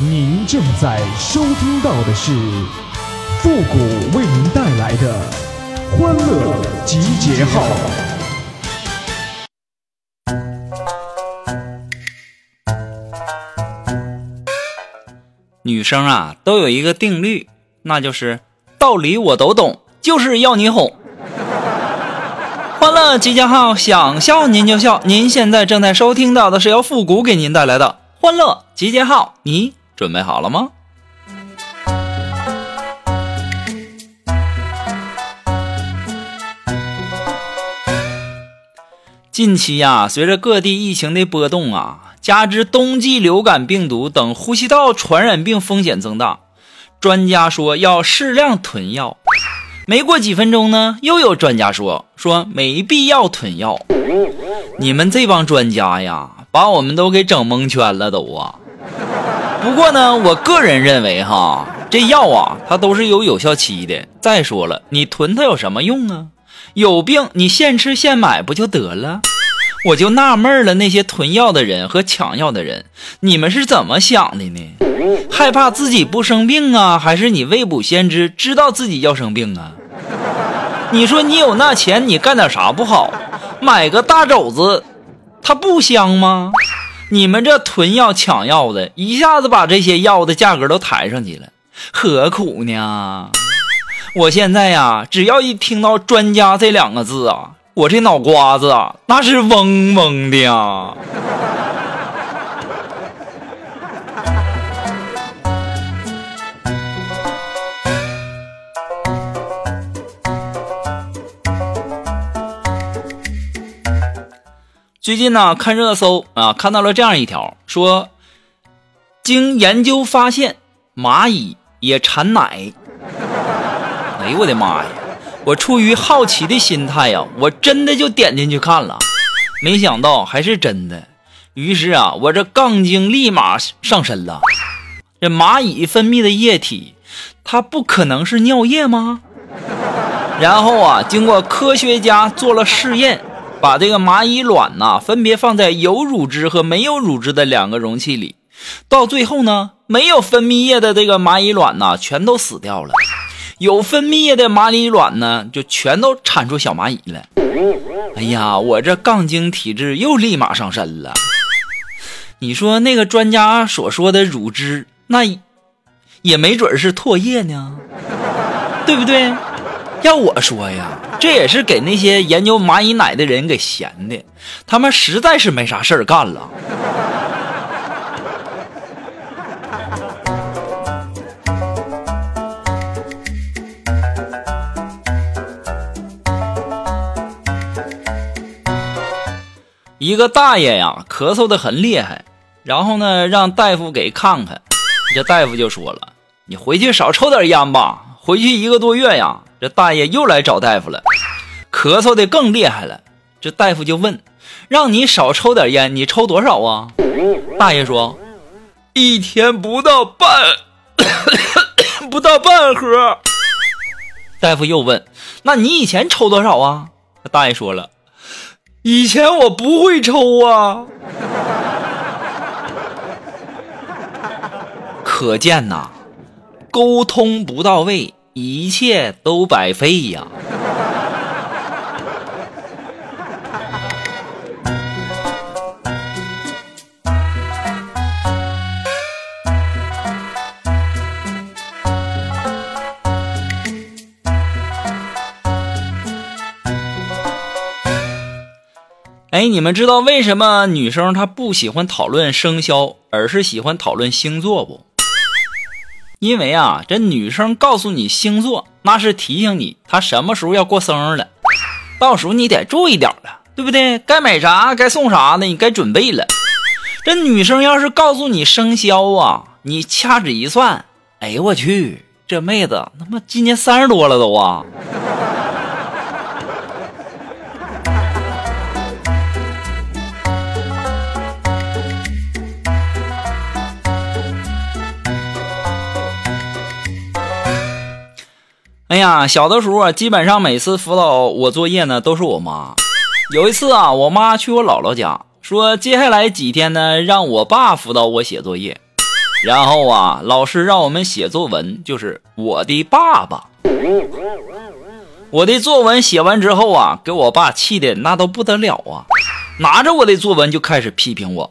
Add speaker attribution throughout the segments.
Speaker 1: 您正在收听到的是复古为您带来的欢乐集结号。
Speaker 2: 女生啊，都有一个定律，那就是道理我都懂，就是要你哄。欢乐集结号，想笑您就笑。您现在正在收听到的是由复古给您带来的欢乐集结号，你准备好了吗？近期呀，随着各地疫情的波动啊，加之冬季流感病毒等呼吸道传染病风险增大，专家说要适量囤药。没过几分钟呢，又有专家说说没必要囤药。你们这帮专家呀，把我们都给整蒙圈了都啊！不过呢，我个人认为哈，这药啊，它都是有有效期的。再说了，你囤它有什么用啊？有病你现吃现买不就得了？我就纳闷了，那些囤药的人和抢药的人，你们是怎么想的呢？害怕自己不生病啊，还是你未卜先知，知道自己要生病啊？你说你有那钱，你干点啥不好？买个大肘子，它不香吗？你们这囤药抢药的，一下子把这些药的价格都抬上去了，何苦呢？我现在呀，只要一听到“专家”这两个字啊，我这脑瓜子啊，那是嗡嗡的呀。最近呢，看热搜啊，看到了这样一条，说经研究发现，蚂蚁也产奶。哎呦我的妈呀！我出于好奇的心态呀，我真的就点进去看了，没想到还是真的。于是啊，我这杠精立马上身了。这蚂蚁分泌的液体，它不可能是尿液吗？然后啊，经过科学家做了试验，把这个蚂蚁卵呐，分别放在有乳汁和没有乳汁的两个容器里，到最后呢，没有分泌液的这个蚂蚁卵呐，全都死掉了。有分泌液的蚂蚁卵呢，就全都产出小蚂蚁了。哎呀，我这杠精体质又立马上身了。你说那个专家所说的乳汁，那也没准是唾液呢，对不对？要我说呀，这也是给那些研究蚂蚁奶的人给闲的，他们实在是没啥事儿干了。一个大爷呀，咳嗽的很厉害，然后呢，让大夫给看看。这大夫就说了：“你回去少抽点烟吧。”回去一个多月呀，这大爷又来找大夫了，咳嗽的更厉害了。这大夫就问：“让你少抽点烟，你抽多少啊？”大爷说：“一天不到半，不到半盒。”大夫又问：“那你以前抽多少啊？”大爷说了。以前我不会抽啊，可见呐，沟通不到位，一切都白费呀。哎，你们知道为什么女生她不喜欢讨论生肖，而是喜欢讨论星座不？因为啊，这女生告诉你星座，那是提醒你她什么时候要过生日了，到时候你得注意点了，对不对？该买啥，该送啥的，你该准备了。这女生要是告诉你生肖啊，你掐指一算，哎呦我去，这妹子他妈今年三十多了都啊！哎呀，小的时候啊，基本上每次辅导我作业呢，都是我妈。有一次啊，我妈去我姥姥家，说接下来几天呢，让我爸辅导我写作业。然后啊，老师让我们写作文，就是我的爸爸。我的作文写完之后啊，给我爸气的那都不得了啊，拿着我的作文就开始批评我。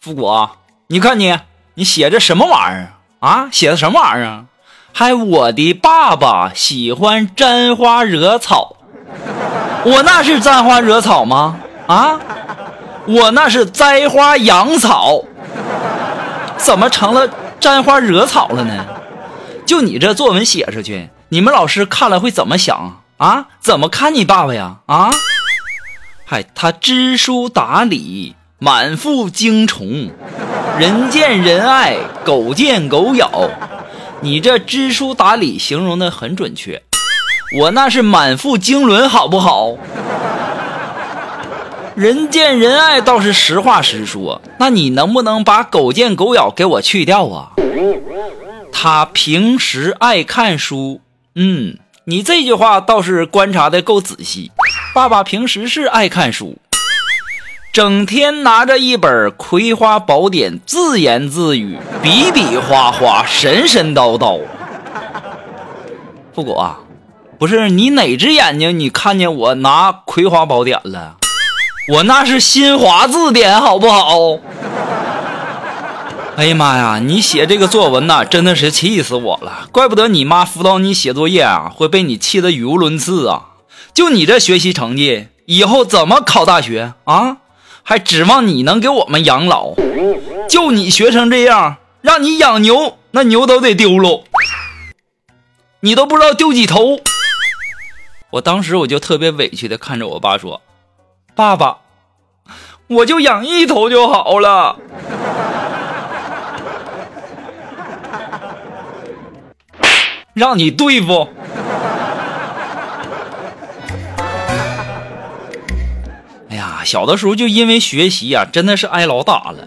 Speaker 2: 富国，你看你，你写的什么玩意儿啊？写的什么玩意儿？还我的爸爸喜欢沾花惹草，我那是沾花惹草吗？啊，我那是栽花养草。怎么成了沾花惹草了呢？就你这作文写出去，你们老师看了会怎么想啊？怎么看你爸爸呀？啊？嗨，他知书达理，满腹经虫，人见人爱，狗见狗咬。你这知书达理形容的很准确，我那是满腹经纶，好不好？人见人爱倒是实话实说，那你能不能把“狗见狗咬”给我去掉啊？他平时爱看书，嗯，你这句话倒是观察的够仔细。爸爸平时是爱看书，整天拿着一本《葵花宝典》自言自语，比比划划，神神叨叨。富果，不是你哪只眼睛你看见我拿《葵花宝典》了？我那是新华字典，好不好？哎呀妈呀！你写这个作文呐，真的是气死我了！怪不得你妈辅导你写作业啊，会被你气得语无伦次啊！就你这学习成绩，以后怎么考大学啊？还指望你能给我们养老？就你学成这样，让你养牛，那牛都得丢喽！你都不知道丢几头！我当时我就特别委屈的看着我爸说。爸爸，我就养一头就好了。让你对付。呀，小的时候就因为学习呀，真的是挨老打了。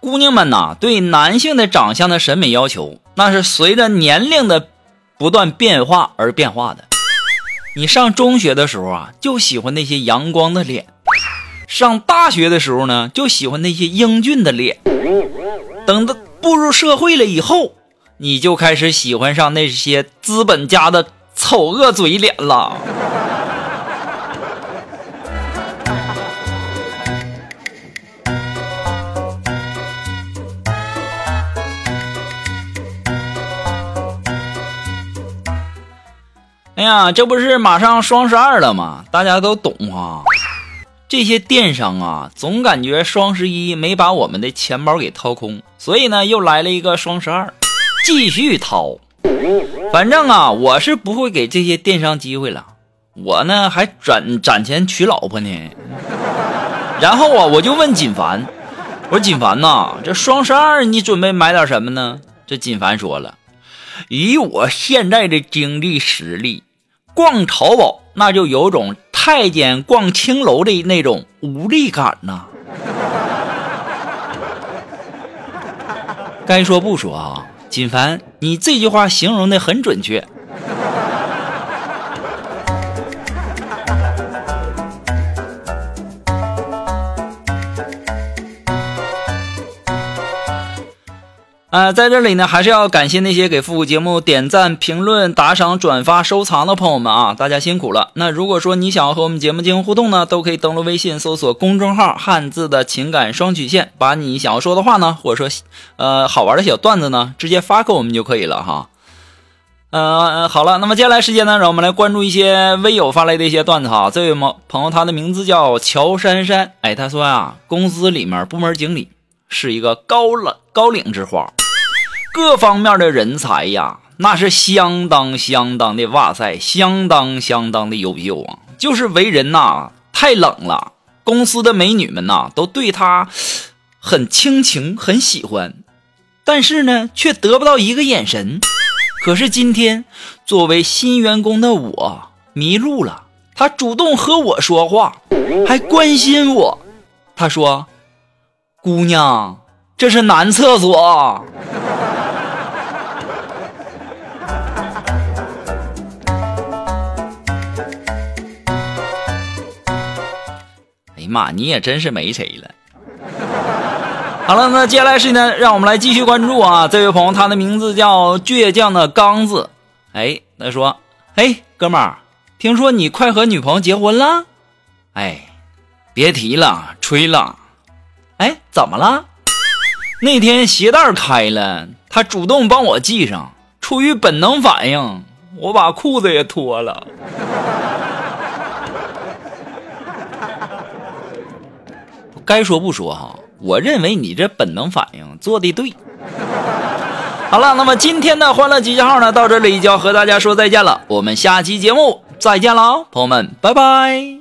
Speaker 2: 姑娘们呐，对男性的长相的审美要求，那是随着年龄的不断变化而变化的。你上中学的时候啊，就喜欢那些阳光的脸；上大学的时候呢，就喜欢那些英俊的脸。等到步入社会了以后，你就开始喜欢上那些资本家的丑恶嘴脸了。哎呀，这不是马上双十二了吗？大家都懂啊。这些电商啊，总感觉双十一没把我们的钱包给掏空，所以呢，又来了一个双十二，继续掏。反正啊，我是不会给这些电商机会了。我呢，还攒攒钱娶老婆呢。然后啊，我就问锦凡，我说锦凡呐，这双十二你准备买点什么呢？这锦凡说了，以我现在的经济实力。逛淘宝，那就有种太监逛青楼的那种无力感呐。该说不说啊，锦凡，你这句话形容的很准确。呃，在这里呢，还是要感谢那些给复古节目点赞、评论、打赏、转发、收藏的朋友们啊，大家辛苦了。那如果说你想要和我们节目进行互动呢，都可以登录微信搜索公众号“汉字的情感双曲线”，把你想要说的话呢，或者说呃好玩的小段子呢，直接发给我们就可以了哈。呃，好了，那么接下来时间呢，让我们来关注一些微友发来的一些段子哈。这位朋朋友，他的名字叫乔珊珊，哎，他说啊，公司里面部门经理是一个高冷高岭之花。各方面的人才呀，那是相当相当的哇塞，相当相当的优秀啊！就是为人呐，太冷了。公司的美女们呐，都对他很倾情，很喜欢，但是呢，却得不到一个眼神。可是今天，作为新员工的我迷路了，他主动和我说话，还关心我。他说：“姑娘，这是男厕所。妈，你也真是没谁了。好了，那接下来时间，让我们来继续关注啊！这位朋友，他的名字叫倔强的刚子。哎，他说：“哎，哥们儿，听说你快和女朋友结婚了？哎，别提了，吹了。哎，怎么了？那天鞋带开了，他主动帮我系上，出于本能反应，我把裤子也脱了。该说不说哈。”我认为你这本能反应做的对。好了，那么今天的欢乐集结号呢，到这里就要和大家说再见了。我们下期节目再见了，朋友们，拜拜。